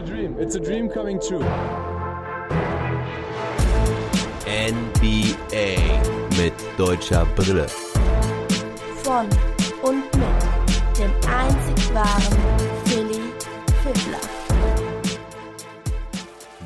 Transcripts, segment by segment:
a dream. It's a dream coming true. NBA mit deutscher Brille. Von und mit dem einzig wahren Philly Fiddler.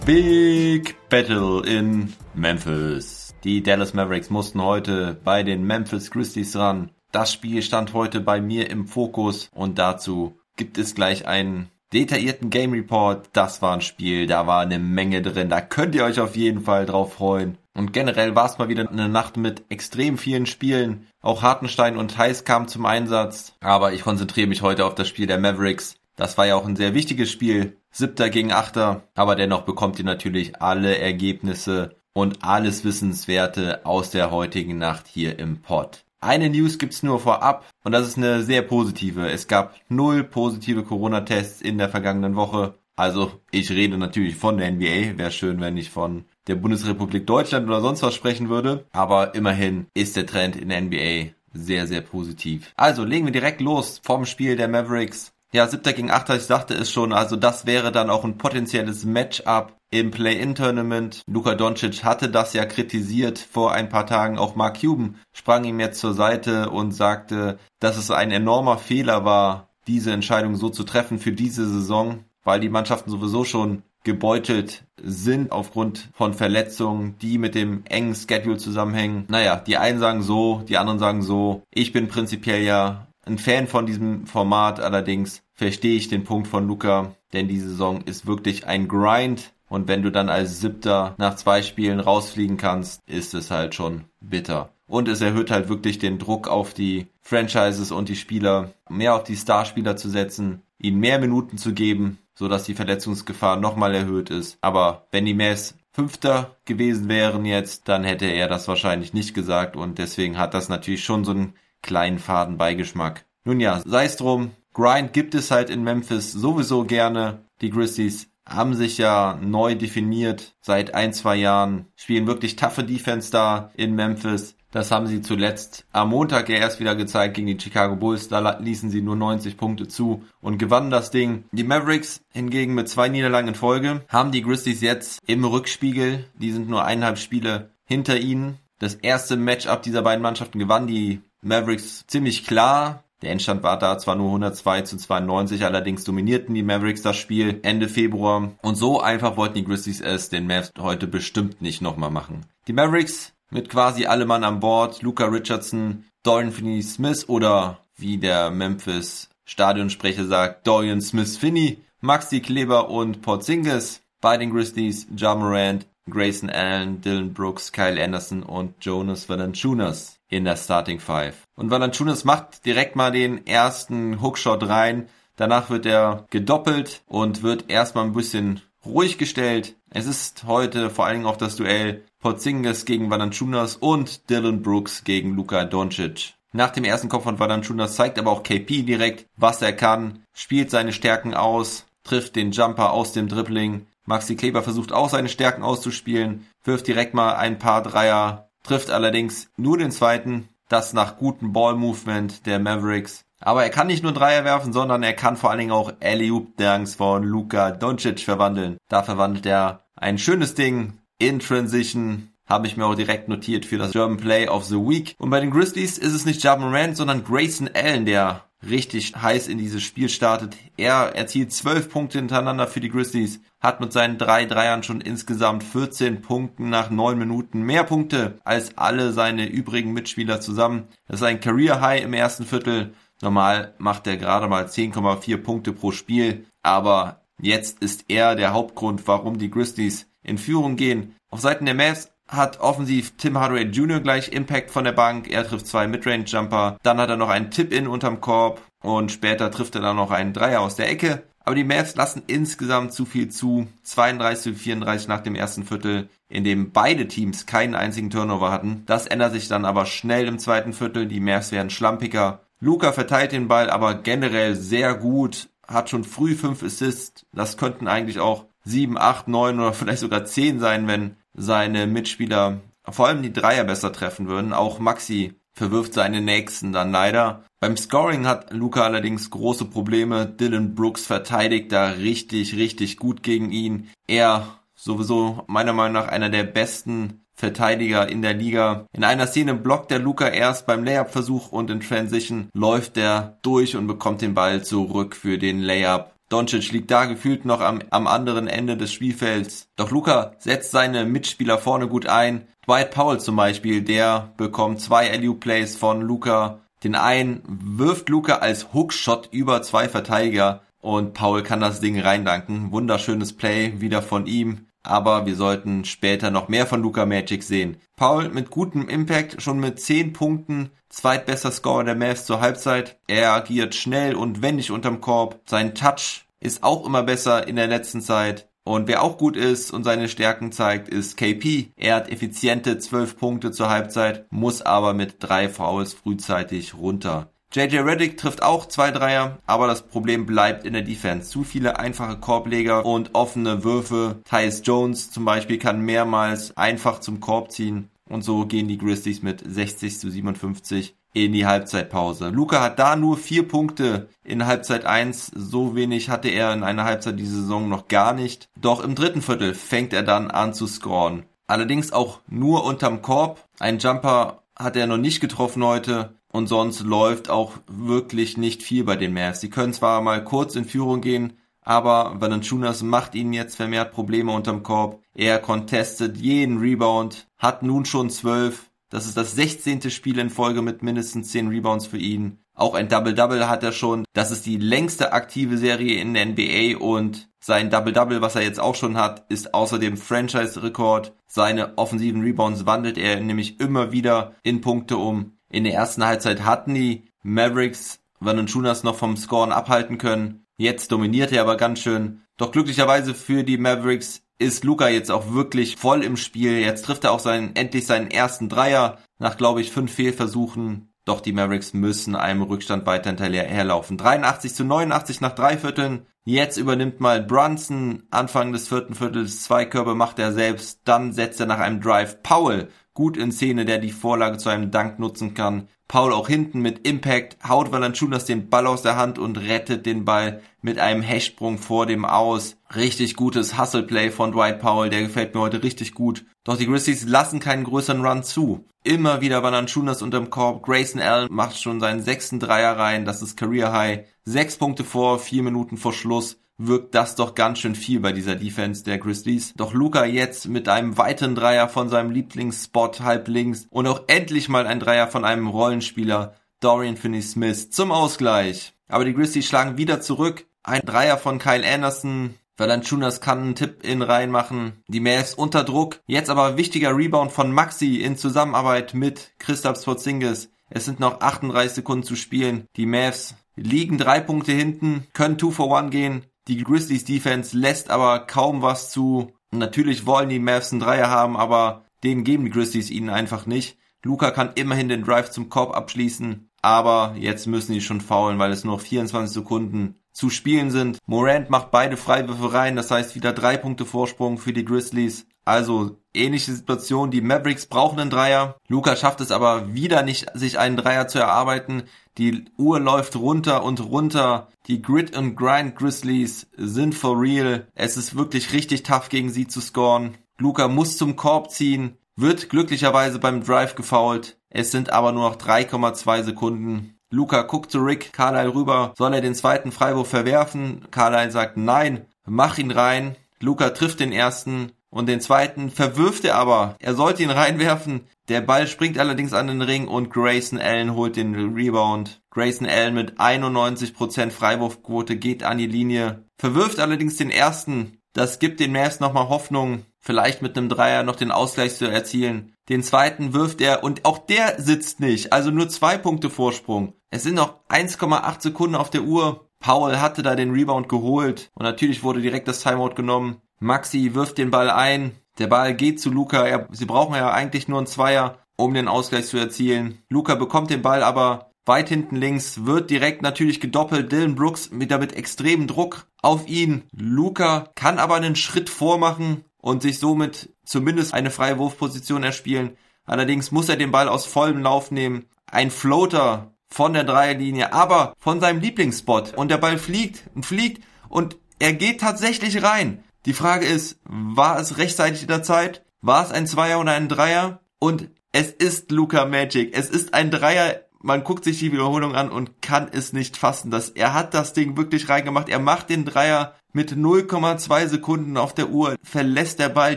Big Battle in Memphis. Die Dallas Mavericks mussten heute bei den Memphis Grizzlies ran. Das Spiel stand heute bei mir im Fokus und dazu gibt es gleich einen detaillierten Game Report. Das war ein Spiel, da war eine Menge drin. Da könnt ihr euch auf jeden Fall drauf freuen. Und generell war es mal wieder eine Nacht mit extrem vielen Spielen. Auch Hartenstein und Heiß kamen zum Einsatz. Aber ich konzentriere mich heute auf das Spiel der Mavericks. Das war ja auch ein sehr wichtiges Spiel. Siebter gegen Achter. Aber dennoch bekommt ihr natürlich alle Ergebnisse und alles Wissenswerte aus der heutigen Nacht hier im Pod. Eine News gibt's nur vorab und das ist eine sehr positive. Es gab null positive Corona-Tests in der vergangenen Woche. Also ich rede natürlich von der NBA. Wäre schön, wenn ich von der Bundesrepublik Deutschland oder sonst was sprechen würde. Aber immerhin ist der Trend in der NBA sehr, sehr positiv. Also legen wir direkt los vom Spiel der Mavericks ja, siebter gegen achter, ich sagte es schon, also das wäre dann auch ein potenzielles Matchup im Play-In-Tournament. Luka Doncic hatte das ja kritisiert vor ein paar Tagen. Auch Mark Cuban sprang ihm jetzt zur Seite und sagte, dass es ein enormer Fehler war, diese Entscheidung so zu treffen für diese Saison, weil die Mannschaften sowieso schon gebeutelt sind aufgrund von Verletzungen, die mit dem engen Schedule zusammenhängen. Naja, die einen sagen so, die anderen sagen so. Ich bin prinzipiell ja ein Fan von diesem Format, allerdings verstehe ich den Punkt von Luca, denn die Saison ist wirklich ein Grind. Und wenn du dann als Siebter nach zwei Spielen rausfliegen kannst, ist es halt schon bitter. Und es erhöht halt wirklich den Druck auf die Franchises und die Spieler, mehr auf die Starspieler zu setzen, ihnen mehr Minuten zu geben, so dass die Verletzungsgefahr nochmal erhöht ist. Aber wenn die Mavs Fünfter gewesen wären jetzt, dann hätte er das wahrscheinlich nicht gesagt und deswegen hat das natürlich schon so einen kleinen faden Beigeschmack. Nun ja, sei es drum. Grind gibt es halt in Memphis sowieso gerne. Die Grizzlies haben sich ja neu definiert seit ein, zwei Jahren, spielen wirklich taffe Defense da in Memphis. Das haben sie zuletzt am Montag ja erst wieder gezeigt gegen die Chicago Bulls. Da ließen sie nur 90 Punkte zu und gewannen das Ding. Die Mavericks hingegen mit zwei Niederlagen in Folge haben die Grizzlies jetzt im Rückspiegel. Die sind nur eineinhalb Spiele hinter ihnen. Das erste Matchup dieser beiden Mannschaften gewann die Mavericks ziemlich klar. Der Endstand war da zwar nur 102 zu 92, allerdings dominierten die Mavericks das Spiel Ende Februar. Und so einfach wollten die Grizzlies es den Mavs heute bestimmt nicht nochmal machen. Die Mavericks mit quasi alle Mann an Bord, Luca Richardson, Dorian Finney-Smith oder wie der Memphis Stadionsprecher sagt, Dorian Smith-Finney, Maxi Kleber und Porzingis. Bei den Grizzlies, Ja Morant, Grayson Allen, Dylan Brooks, Kyle Anderson und Jonas Valanciunas in der Starting Five. Und Valanciunas macht direkt mal den ersten Hookshot rein. Danach wird er gedoppelt und wird erstmal ein bisschen ruhig gestellt. Es ist heute vor allen Dingen auch das Duell Porzingis gegen Valanciunas und Dylan Brooks gegen Luka Doncic. Nach dem ersten Kopf von Valanciunas zeigt aber auch KP direkt, was er kann, spielt seine Stärken aus, trifft den Jumper aus dem Dribbling, Maxi Kleber versucht auch seine Stärken auszuspielen, wirft direkt mal ein paar Dreier, trifft allerdings nur den zweiten, das nach gutem Ball-Movement der Mavericks. Aber er kann nicht nur Dreier werfen, sondern er kann vor allen Dingen auch Alley-Oop-Dunks von Luka Doncic verwandeln. Da verwandelt er ein schönes Ding in Transition, habe ich mir auch direkt notiert für das German Play of the Week. Und bei den Grizzlies ist es nicht Javan Rand, sondern Grayson Allen, der richtig heiß in dieses Spiel startet. Er erzielt zwölf Punkte hintereinander für die Grizzlies, hat mit seinen drei Dreiern schon insgesamt 14 Punkten nach neun Minuten mehr Punkte als alle seine übrigen Mitspieler zusammen. Das ist ein Career High im ersten Viertel. Normal macht er gerade mal 10,4 Punkte pro Spiel, aber jetzt ist er der Hauptgrund, warum die Grizzlies in Führung gehen. Auf Seiten der Mavs hat offensiv Tim Hardaway Jr. gleich Impact von der Bank. Er trifft zwei Midrange-Jumper. Dann hat er noch einen Tip-In unterm Korb. Und später trifft er dann noch einen Dreier aus der Ecke. Aber die Mavs lassen insgesamt zu viel zu. 32 zu 34 nach dem ersten Viertel, in dem beide Teams keinen einzigen Turnover hatten. Das ändert sich dann aber schnell im zweiten Viertel. Die Mavs werden schlampiger. Luca verteilt den Ball aber generell sehr gut. Hat schon früh fünf Assists. Das könnten eigentlich auch sieben, acht, neun oder vielleicht sogar zehn sein, wenn seine Mitspieler vor allem die Dreier besser treffen würden. Auch Maxi verwirft seine nächsten dann leider. Beim Scoring hat Luca allerdings große Probleme. Dylan Brooks verteidigt da richtig, richtig gut gegen ihn. Er sowieso meiner Meinung nach einer der besten Verteidiger in der Liga. In einer Szene blockt der Luca erst beim Layup-Versuch und in Transition läuft er durch und bekommt den Ball zurück für den Layup. Doncic liegt da gefühlt noch am, am anderen Ende des Spielfelds. Doch Luca setzt seine Mitspieler vorne gut ein. Dwight Powell zum Beispiel, der bekommt zwei LU Plays von Luca. Den einen wirft Luca als Hookshot über zwei Verteidiger und Paul kann das Ding reindanken. Wunderschönes Play wieder von ihm aber wir sollten später noch mehr von Luca Magic sehen. Paul mit gutem Impact, schon mit 10 Punkten, zweitbester Scorer der Mavs zur Halbzeit. Er agiert schnell und wendig unterm Korb. Sein Touch ist auch immer besser in der letzten Zeit. Und wer auch gut ist und seine Stärken zeigt, ist KP. Er hat effiziente 12 Punkte zur Halbzeit, muss aber mit drei Fouls frühzeitig runter. JJ Reddick trifft auch zwei Dreier, aber das Problem bleibt in der Defense. Zu viele einfache Korbleger und offene Würfe. Tyus Jones zum Beispiel kann mehrmals einfach zum Korb ziehen. Und so gehen die Grizzlies mit 60 zu 57 in die Halbzeitpause. Luca hat da nur vier Punkte in Halbzeit 1. So wenig hatte er in einer Halbzeit diese Saison noch gar nicht. Doch im dritten Viertel fängt er dann an zu scoren. Allerdings auch nur unterm Korb. Ein Jumper hat er noch nicht getroffen heute und sonst läuft auch wirklich nicht viel bei den Mavs. Sie können zwar mal kurz in Führung gehen, aber Valanciunas macht ihnen jetzt vermehrt Probleme unterm Korb. Er contestet jeden Rebound, hat nun schon zwölf. Das ist das 16. Spiel in Folge mit mindestens 10 Rebounds für ihn. Auch ein Double-Double hat er schon. Das ist die längste aktive Serie in der NBA und sein Double-Double, was er jetzt auch schon hat, ist außerdem Franchise-Rekord. Seine offensiven Rebounds wandelt er nämlich immer wieder in Punkte um. In der ersten Halbzeit hatten die Mavericks Valanciunas noch vom Scoren abhalten können. Jetzt dominiert er aber ganz schön. Doch glücklicherweise für die Mavericks ist Luca jetzt auch wirklich voll im Spiel. Jetzt trifft er auch seinen, endlich seinen ersten Dreier nach, glaube ich, fünf Fehlversuchen. Doch die Mavericks müssen einem Rückstand weiter hinterherlaufen. 83 zu 89 nach drei Vierteln. Jetzt übernimmt mal Brunson. Anfang des vierten Viertels zwei Körbe macht er selbst. Dann setzt er nach einem Drive Powell gut in Szene, der die Vorlage zu einem Dank nutzen kann. Paul auch hinten mit Impact, haut Valanciunas den Ball aus der Hand und rettet den Ball mit einem Hechtsprung vor dem Aus. Richtig gutes Hustle-Play von Dwight Powell, der gefällt mir heute richtig gut. Doch die Grizzlies lassen keinen größeren Run zu. Immer wieder Valanciunas unterm Korb. Grayson Allen macht schon seinen sechsten Dreier rein, das ist Career High. Sechs Punkte vor, vier Minuten vor Schluss wirkt das doch ganz schön viel bei dieser Defense der Grizzlies. Doch Luca jetzt mit einem weiteren Dreier von seinem Lieblingsspot halb links und auch endlich mal ein Dreier von einem Rollenspieler Dorian Finney-Smith zum Ausgleich. Aber die Grizzlies schlagen wieder zurück. Ein Dreier von Kyle Anderson. Valanciunas kann einen Tipp in reinmachen. Die Mavs unter Druck. Jetzt aber wichtiger Rebound von Maxi in Zusammenarbeit mit Christoph Porzingis. Es sind noch 38 Sekunden zu spielen. Die Mavs liegen drei Punkte hinten, können 2 for 1 gehen. Die Grizzlies Defense lässt aber kaum was zu. Natürlich wollen die Mavs einen Dreier haben, aber den geben die Grizzlies ihnen einfach nicht. Luca kann immerhin den Drive zum Korb abschließen, aber jetzt müssen die schon faulen, weil es nur 24 Sekunden zu spielen sind. Morant macht beide Freiwürfe rein, das heißt wieder drei Punkte Vorsprung für die Grizzlies. Also ähnliche Situation, die Mavericks brauchen einen Dreier. Luca schafft es aber wieder nicht, sich einen Dreier zu erarbeiten. Die Uhr läuft runter und runter. Die Grit and Grind Grizzlies sind for real. Es ist wirklich richtig tough gegen sie zu scoren. Luca muss zum Korb ziehen, wird glücklicherweise beim Drive gefoult. Es sind aber nur noch 3,2 Sekunden. Luca guckt zu Rick Carlyle rüber. Soll er den zweiten Freiwurf verwerfen? Carlyle sagt nein. Mach ihn rein. Luca trifft den ersten und den zweiten verwirft er aber. Er sollte ihn reinwerfen. Der Ball springt allerdings an den Ring und Grayson Allen holt den Rebound. Grayson Allen mit 91% Freiwurfquote geht an die Linie. Verwirft allerdings den ersten. Das gibt den Mavs nochmal Hoffnung, vielleicht mit einem Dreier noch den Ausgleich zu erzielen. Den zweiten wirft er und auch der sitzt nicht. Also nur zwei Punkte Vorsprung. Es sind noch 1,8 Sekunden auf der Uhr. Powell hatte da den Rebound geholt und natürlich wurde direkt das Timeout genommen. Maxi wirft den Ball ein. Der Ball geht zu Luca. Er, sie brauchen ja eigentlich nur einen Zweier, um den Ausgleich zu erzielen. Luca bekommt den Ball aber weit hinten links, wird direkt natürlich gedoppelt. Dylan Brooks mit extremem Druck auf ihn. Luca kann aber einen Schritt vormachen und sich somit zumindest eine freie Wurfposition erspielen. Allerdings muss er den Ball aus vollem Lauf nehmen. ein Floater von der Dreierlinie, aber von seinem Lieblingsspot und der Ball fliegt und fliegt und er geht tatsächlich rein. Die Frage ist, war es rechtzeitig in der Zeit? War es ein Zweier oder ein Dreier? Und es ist Luca Magic. Es ist ein Dreier. Man guckt sich die Wiederholung an und kann es nicht fassen. Dass er hat das Ding wirklich reingemacht. Er macht den Dreier mit 0,2 Sekunden auf der Uhr. Verlässt der Ball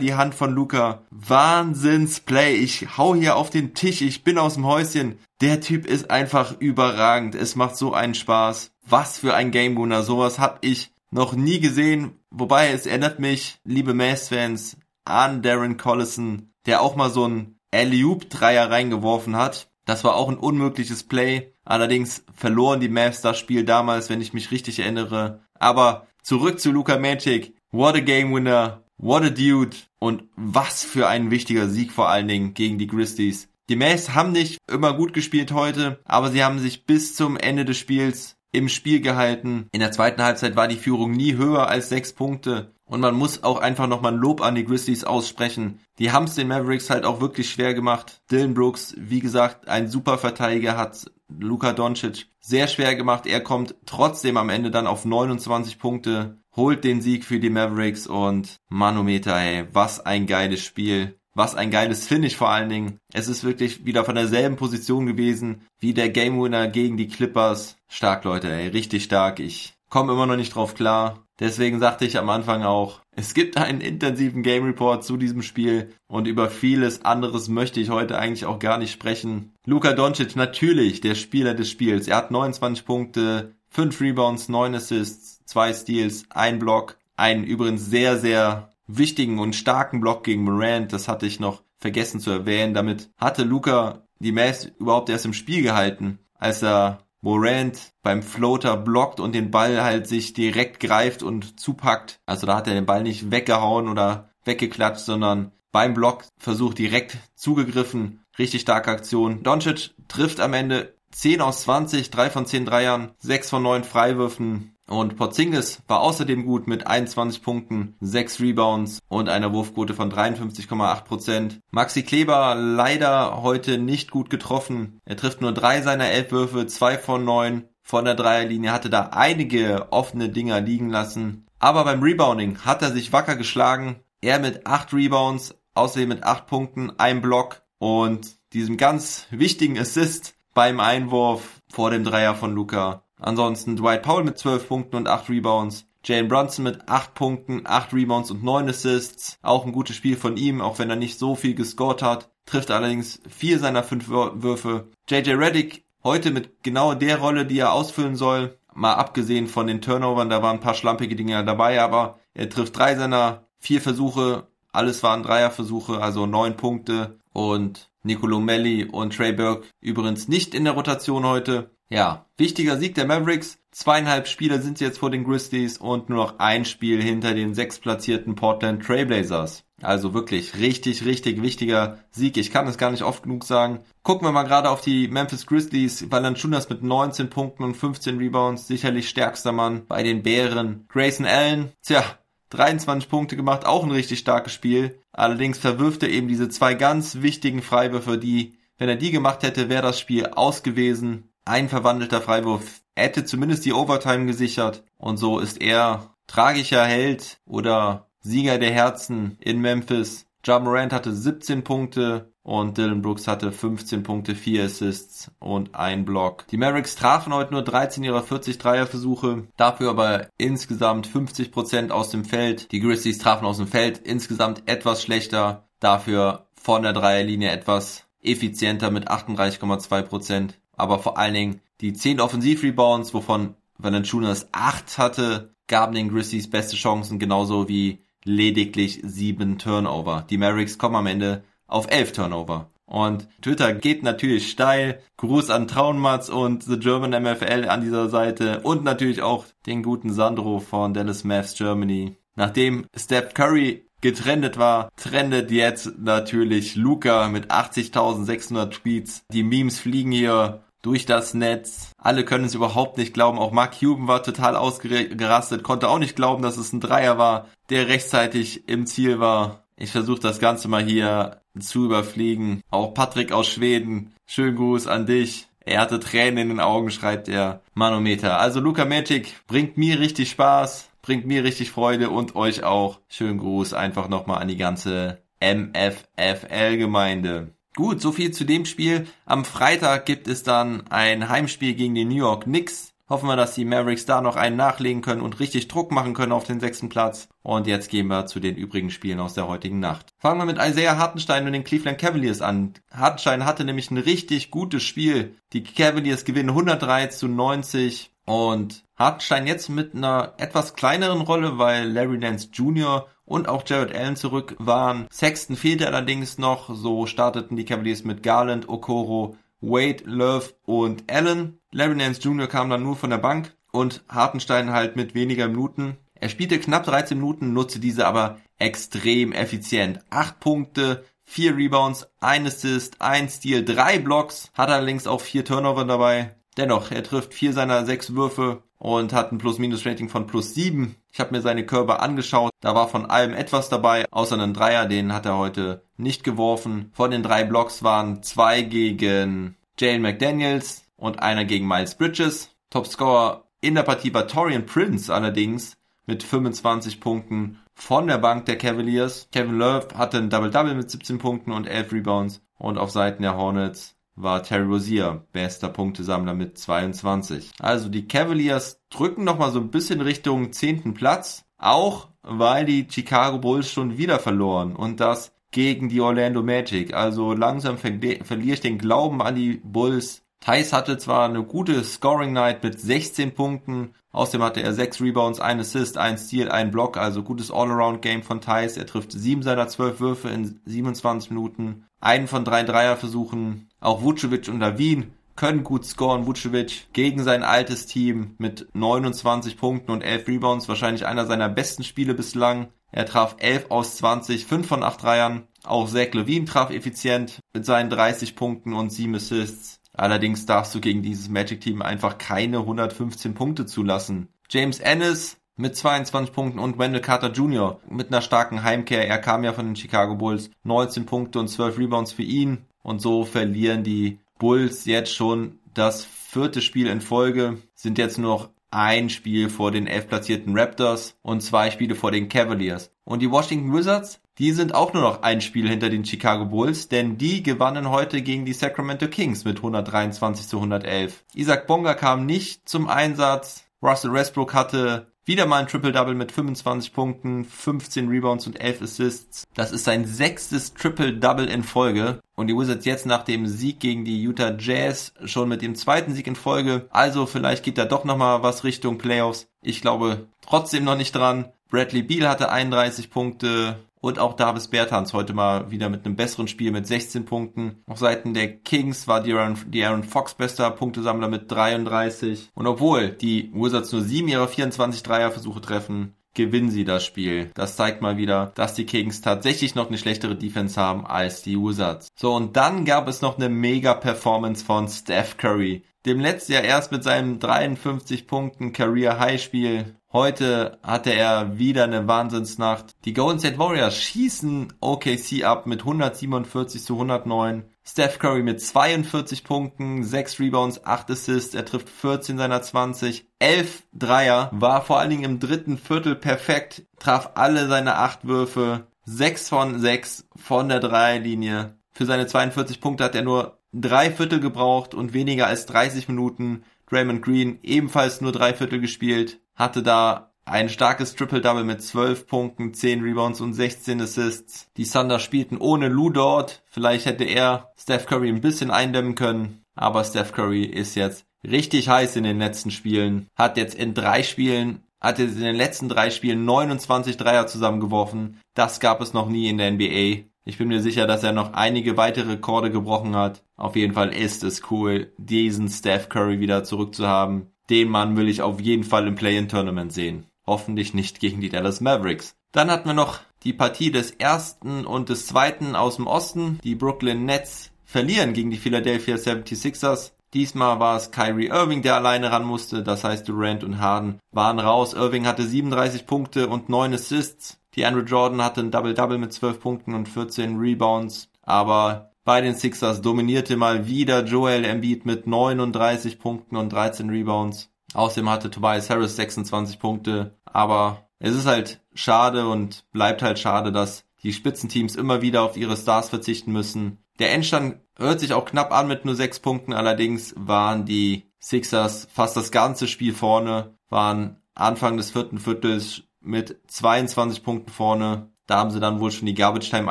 die Hand von Luca. Wahnsinnsplay. Ich hau hier auf den Tisch. Ich bin aus dem Häuschen. Der Typ ist einfach überragend. Es macht so einen Spaß. Was für ein Game Winner. Sowas hab ich noch nie gesehen. Wobei es erinnert mich, liebe Mavs-Fans, an Darren Collison, der auch mal so ein Alley-Oop-Dreier reingeworfen hat. Das war auch ein unmögliches Play. Allerdings verloren die Mavs das Spiel damals, wenn ich mich richtig erinnere. Aber zurück zu Luka Magic. What a Game Winner. What a Dude. Und was für ein wichtiger Sieg vor allen Dingen gegen die Grizzlies. Die Mavs haben nicht immer gut gespielt heute, aber sie haben sich bis zum Ende des Spiels im Spiel gehalten. In der zweiten Halbzeit war die Führung nie höher als sechs Punkte. Und man muss auch einfach nochmal ein Lob an die Grizzlies aussprechen. Die haben es den Mavericks halt auch wirklich schwer gemacht. Dylan Brooks, wie gesagt, ein super Verteidiger, hat Luka Doncic sehr schwer gemacht. Er kommt trotzdem am Ende dann auf 29 Punkte, holt den Sieg für die Mavericks und Manometer, ey, was ein geiles Spiel. Was ein geiles Finish vor allen Dingen. Es ist wirklich wieder von derselben Position gewesen wie der Game Winner gegen die Clippers. Stark, Leute, ey, richtig stark. Ich komme immer noch nicht drauf klar. Deswegen sagte ich am Anfang auch, es gibt einen intensiven Game Report zu diesem Spiel und über vieles anderes möchte ich heute eigentlich auch gar nicht sprechen. Luka Doncic natürlich der Spieler des Spiels. Er hat 29 Punkte, 5 Rebounds, 9 Assists, 2 Steals, 1 Block, einen übrigens sehr, sehr wichtigen und starken Block gegen Morant, das hatte ich noch vergessen zu erwähnen. Damit hatte Luca die Mavs überhaupt erst im Spiel gehalten, als er Morant beim Floater blockt und den Ball halt sich direkt greift und zupackt. Also da hat er den Ball nicht weggehauen oder weggeklatscht, sondern beim Block versucht direkt zugegriffen. Richtig starke Aktion. Doncic trifft am Ende 10 aus 20, 3 von 10 Dreiern, 6 von 9 Freiwürfen. Und Porzingis war außerdem gut mit 21 Punkten, 6 Rebounds und einer Wurfquote von 53,8%. Maxi Kleber leider heute nicht gut getroffen. Er trifft nur drei seiner elf Würfe, zwei von neun von der Dreierlinie, hatte da einige offene Dinger liegen lassen. Aber beim Rebounding hat er sich wacker geschlagen. Er mit acht Rebounds, außerdem mit acht Punkten, ein Block und diesem ganz wichtigen Assist beim Einwurf vor dem Dreier von Luca. Ansonsten Dwight Powell mit 12 Punkten und 8 Rebounds. Jane Brunson mit 8 Punkten, 8 Rebounds und 9 Assists. Auch ein gutes Spiel von ihm, auch wenn er nicht so viel gescored hat. Trifft allerdings 4 seiner 5 Würfe. JJ Reddick heute mit genau der Rolle, die er ausfüllen soll. Mal abgesehen von den Turnovern, da waren ein paar schlampige Dinge dabei, aber er trifft 3 seiner 4 Versuche. Alles waren Dreierversuche, also 9 Punkte. Und Nicolo Melli und Trey Burke übrigens nicht in der Rotation heute. Ja, wichtiger Sieg der Mavericks. Zweieinhalb Spiele sind sie jetzt vor den Grizzlies und nur noch ein Spiel hinter den sechs platzierten Portland Trailblazers. Also wirklich richtig, richtig wichtiger Sieg. Ich kann es gar nicht oft genug sagen. Gucken wir mal gerade auf die Memphis Grizzlies. Valanciunas mit 19 Punkten und 15 Rebounds. Sicherlich stärkster Mann bei den Bären. Grayson Allen, tja, 23 Punkte gemacht. Auch ein richtig starkes Spiel. Allerdings verwirft er eben diese zwei ganz wichtigen Freiwürfe, die, wenn er die gemacht hätte, wäre das Spiel aus gewesen ein verwandelter Freiwurf hätte zumindest die Overtime gesichert und so ist er tragischer Held oder Sieger der Herzen in Memphis. Ja Morant hatte 17 Punkte und Dylan Brooks hatte 15 Punkte, 4 Assists und ein Block. Die Mavericks trafen heute nur 13 ihrer 40 Dreierversuche, dafür aber insgesamt 50 Prozent aus dem Feld. Die Grizzlies trafen aus dem Feld insgesamt etwas schlechter, dafür von der Dreierlinie etwas effizienter mit 38,2%. Prozent aber vor allen Dingen die 10 Offensivrebounds, wovon Valanciunas 8 hatte, gaben den Grizzlies beste Chancen, genauso wie lediglich 7 Turnover. Die Mavericks kommen am Ende auf 11 Turnover. Und Twitter geht natürlich steil. Gruß an Traunmatz und The German MFL an dieser Seite und natürlich auch den guten Sandro von Dallas Mavs Germany. Nachdem Steph Curry getrendet war, trendet jetzt natürlich Luca mit 80.600 Tweets. Die Memes fliegen hier durch das Netz. Alle können es überhaupt nicht glauben. Auch Mark Cuban war total ausgerastet, konnte auch nicht glauben, dass es ein Dreier war, der rechtzeitig im Ziel war. Ich versuche das Ganze mal hier zu überfliegen. Auch Patrick aus Schweden, schönen Gruß an dich. Er hatte Tränen in den Augen, schreibt der Manometer. Also Luca Magic bringt mir richtig Spaß, bringt mir richtig Freude und euch auch. Schönen Gruß einfach nochmal an die ganze MFFL-Gemeinde. Gut, so viel zu dem Spiel. Am Freitag gibt es dann ein Heimspiel gegen die New York Knicks. Hoffen wir, dass die Mavericks da noch einen nachlegen können und richtig Druck machen können auf den sechsten Platz. Und jetzt gehen wir zu den übrigen Spielen aus der heutigen Nacht. Fangen wir mit Isaiah Hartenstein und den Cleveland Cavaliers an. Hartenstein hatte nämlich ein richtig gutes Spiel. Die Cavaliers gewinnen 103 zu 90 und Hartenstein jetzt mit einer etwas kleineren Rolle, weil Larry Nance Jr. und auch Jared Allen zurück waren. Sexton fehlte allerdings noch. So starteten die Cavaliers mit Garland, Okoro, Wade, Love und Allen. Larry Nance Jr. kam dann nur von der Bank und Hartenstein halt mit weniger Minuten. Er spielte knapp 13 Minuten, nutzte diese aber extrem effizient. 8 Punkte, 4 Rebounds, 1 Assist, 1 Steal, 3 Blocks, hat allerdings auch 4 Turnover dabei. Dennoch, er trifft 4 seiner 6 Würfe und hat ein Plus-Minus-Rating von plus 7. Ich habe mir seine Körper angeschaut, da war von allem etwas dabei, außer einen Dreier, den hat er heute nicht geworfen. Von den drei Blocks waren zwei gegen Jalen McDaniels und einer gegen Miles Bridges. Topscorer in der Partie war Torian Prince allerdings mit 25 Punkten von der Bank der Cavaliers. Kevin Love hatte ein Double-Double mit 17 Punkten und 11 Rebounds und auf Seiten der Hornets war Terry Rozier bester Punktesammler mit 22. Also die Cavaliers drücken nochmal so ein bisschen Richtung 10. Platz, auch weil die Chicago Bulls schon wieder verloren und das gegen die Orlando Magic. Also langsam verliere ich den Glauben an die Bulls. Thais hatte zwar eine gute Scoring Night mit 16 Punkten, außerdem hatte er 6 Rebounds, 1 Assist, 1 Steal, 1 Block, also gutes All-Around-Game von Thais. Er trifft 7 seiner 12 Würfe in 27 Minuten, einen von drei Dreierversuchen. Auch Vucevic und Lavin können gut scoren. Vucevic gegen sein altes Team mit 29 Punkten und 11 Rebounds, wahrscheinlich einer seiner besten Spiele bislang. Er traf 11 aus 20, 5 von 8 Dreiern. Auch Zach Levine traf effizient mit seinen 30 Punkten und 7 Assists. Allerdings darfst du gegen dieses Magic-Team einfach keine 115 Punkte zulassen. James Ennis mit 22 Punkten und Wendell Carter Jr. mit einer starken Heimkehr. Er kam ja von den Chicago Bulls. 19 Punkte und 12 Rebounds für ihn. Und so verlieren die Bulls jetzt schon das vierte Spiel in Folge, sind jetzt nur noch ein Spiel vor den elf platzierten Raptors und zwei Spiele vor den Cavaliers. Und die Washington Wizards, die sind auch nur noch ein Spiel hinter den Chicago Bulls, denn die gewannen heute gegen die Sacramento Kings mit 123 zu 111. Isaac Bonga kam nicht zum Einsatz. Russell Westbrook hatte wieder mal ein Triple-Double mit 25 Punkten, 15 Rebounds und 11 Assists. Das ist sein sechstes Triple-Double in Folge. Und die Wizards jetzt nach dem Sieg gegen die Utah Jazz schon mit dem zweiten Sieg in Folge. Also vielleicht geht da doch nochmal was Richtung Playoffs. Ich glaube trotzdem noch nicht dran. Bradley Beal hatte 31 Punkte, und auch Davis Bertans heute mal wieder mit einem besseren Spiel mit 16 Punkten. Auf Seiten der Kings war die Aaron, die Aaron Fox bester Punktesammler mit 33. Und obwohl die Wizards nur 7 ihrer 24 Dreierversuche treffen, gewinnen sie das Spiel. Das zeigt mal wieder, dass die Kings tatsächlich noch eine schlechtere Defense haben als die Wizards. So, und dann gab es noch eine Mega-Performance von Steph Curry. Dem letzten Jahr erst mit seinem 53 Punkten Career High Spiel Heute hatte er wieder eine Wahnsinnsnacht. Die Golden State Warriors schießen OKC ab mit 147 zu 109. Steph Curry mit 42 Punkten, 6 Rebounds, 8 Assists, er trifft 14 seiner 20, 11 Dreier, war vor allen Dingen im dritten Viertel perfekt, traf alle seine 8 Würfe, 6 von 6 von der Dreierlinie. Für seine 42 Punkte hat er nur drei Viertel gebraucht und weniger als 30 Minuten. Draymond Green ebenfalls nur drei Viertel gespielt hatte da ein starkes Triple-Double mit 12 Punkten, 10 Rebounds und 16 Assists. Die Thunder spielten ohne Lou Dort. Vielleicht hätte er Steph Curry ein bisschen eindämmen können. Aber Steph Curry ist jetzt richtig heiß in den letzten Spielen. Hat jetzt in drei Spielen, hat jetzt in den letzten drei Spielen 29 Dreier zusammengeworfen. Das gab es noch nie in der NBA. Ich bin mir sicher, dass er noch einige weitere Rekorde gebrochen hat. Auf jeden Fall ist es cool, diesen Steph Curry wieder zurückzuhaben den Mann will ich auf jeden Fall im Play-in-Tournament sehen. Hoffentlich nicht gegen die Dallas Mavericks. Dann hatten wir noch die Partie des ersten und des zweiten aus dem Osten. Die Brooklyn Nets verlieren gegen die Philadelphia 76ers. Diesmal war es Kyrie Irving, der alleine ran musste. Das heißt, Durant und Harden waren raus. Irving hatte 37 Punkte und 9 Assists. Die Andrew Jordan hatte ein Double-Double mit 12 Punkten und 14 Rebounds. aber bei den Sixers dominierte mal wieder Joel Embiid mit 39 Punkten und 13 Rebounds. Außerdem hatte Tobias Harris 26 Punkte, aber es ist halt schade und bleibt halt schade, dass die Spitzenteams immer wieder auf ihre Stars verzichten müssen. Der Endstand hört sich auch knapp an mit nur sechs Punkten, allerdings waren die Sixers fast das ganze Spiel vorne, waren Anfang des vierten Viertels mit 22 Punkten vorne. Da haben sie dann wohl schon die Garbage Time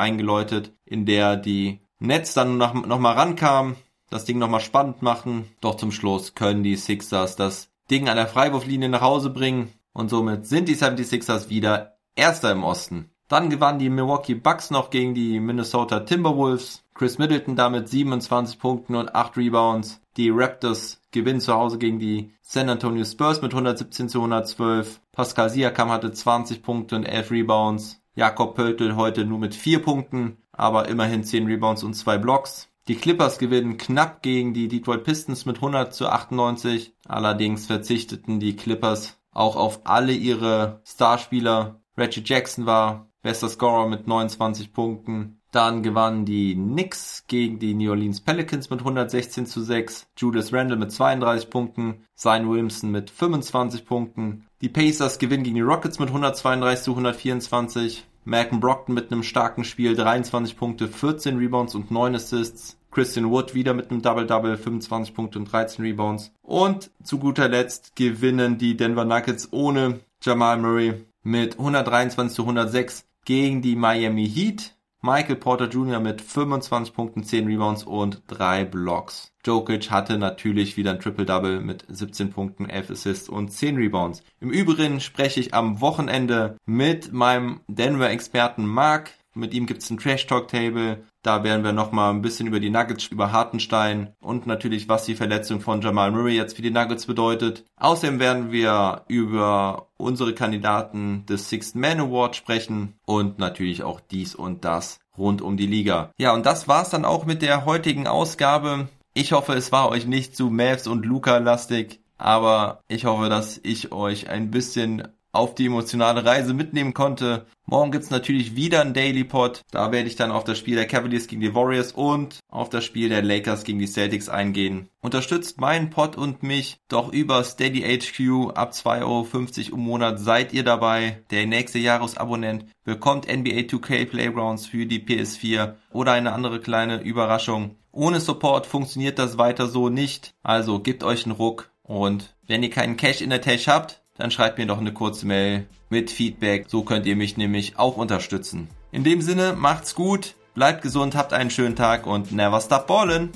eingeläutet, in der die Nets dann noch, noch mal rankamen, das Ding noch mal spannend machen. Doch zum Schluss können die Sixers das Ding an der Freiwurflinie nach Hause bringen und somit sind die 76ers wieder Erster im Osten. Dann gewannen die Milwaukee Bucks noch gegen die Minnesota Timberwolves. Chris Middleton damit 27 Punkten und 8 Rebounds. Die Raptors gewinnen zu Hause gegen die San Antonio Spurs mit 117 zu 112. Pascal Siakam hatte 20 Punkte und 11 Rebounds. Jakob Pöltl heute nur mit 4 Punkten, aber immerhin 10 Rebounds und 2 Blocks. Die Clippers gewinnen knapp gegen die Detroit Pistons mit 100 zu 98. Allerdings verzichteten die Clippers auch auf alle ihre Starspieler. Reggie Jackson war bester Scorer mit 29 Punkten. Dann gewannen die Knicks gegen die New Orleans Pelicans mit 116 zu 6. Julius Randle mit 32 Punkten. Zion Williamson mit 25 Punkten. Die Pacers gewinnen gegen die Rockets mit 132 zu 124. Malcolm Brockton mit einem starken Spiel, 23 Punkte, 14 Rebounds und 9 Assists. Christian Wood wieder mit einem Double-Double, 25 Punkte und 13 Rebounds. Und zu guter Letzt gewinnen die Denver Nuggets ohne Jamal Murray mit 123 zu 106 gegen die Miami Heat. Michael Porter Jr. mit 25 Punkten, 10 Rebounds und 3 Blocks. Jokic hatte natürlich wieder ein Triple-Double mit 17 Punkten, 11 Assists und 10 Rebounds. Im Übrigen spreche ich am Wochenende mit meinem Denver-Experten Mark. Mit ihm gibt's ein Trash-Talk-Table. Da werden wir nochmal ein bisschen über die Nuggets, über Hartenstein und natürlich, was die Verletzung von Jamal Murray jetzt für die Nuggets bedeutet. Außerdem werden wir über unsere Kandidaten des Sixth Man Award sprechen und natürlich auch dies und das rund um die Liga. Ja, und das war's dann auch mit der heutigen Ausgabe. Ich hoffe, es war euch nicht zu Mavs und Luca lastig, aber ich hoffe, dass ich euch ein bisschen auf die emotionale Reise mitnehmen konnte. Morgen gibt's natürlich wieder ein Daily Pod. Da werde ich dann auf das Spiel der Cavaliers gegen die Warriors und auf das Spiel der Lakers gegen die Celtics eingehen. Unterstützt meinen Pod und mich doch über Steady HQ ab 2,50 Euro im Monat seid ihr dabei. Der nächste Jahresabonnent bekommt NBA 2K Playgrounds für die PS4 oder eine andere kleine Überraschung. Ohne Support funktioniert das weiter so nicht. Also gebt euch einen Ruck und wenn ihr keinen Cash in der Tasche habt, dann schreibt mir doch eine kurze Mail mit Feedback. So könnt ihr mich nämlich auch unterstützen. In dem Sinne, macht's gut, bleibt gesund, habt einen schönen Tag und never stop ballin'.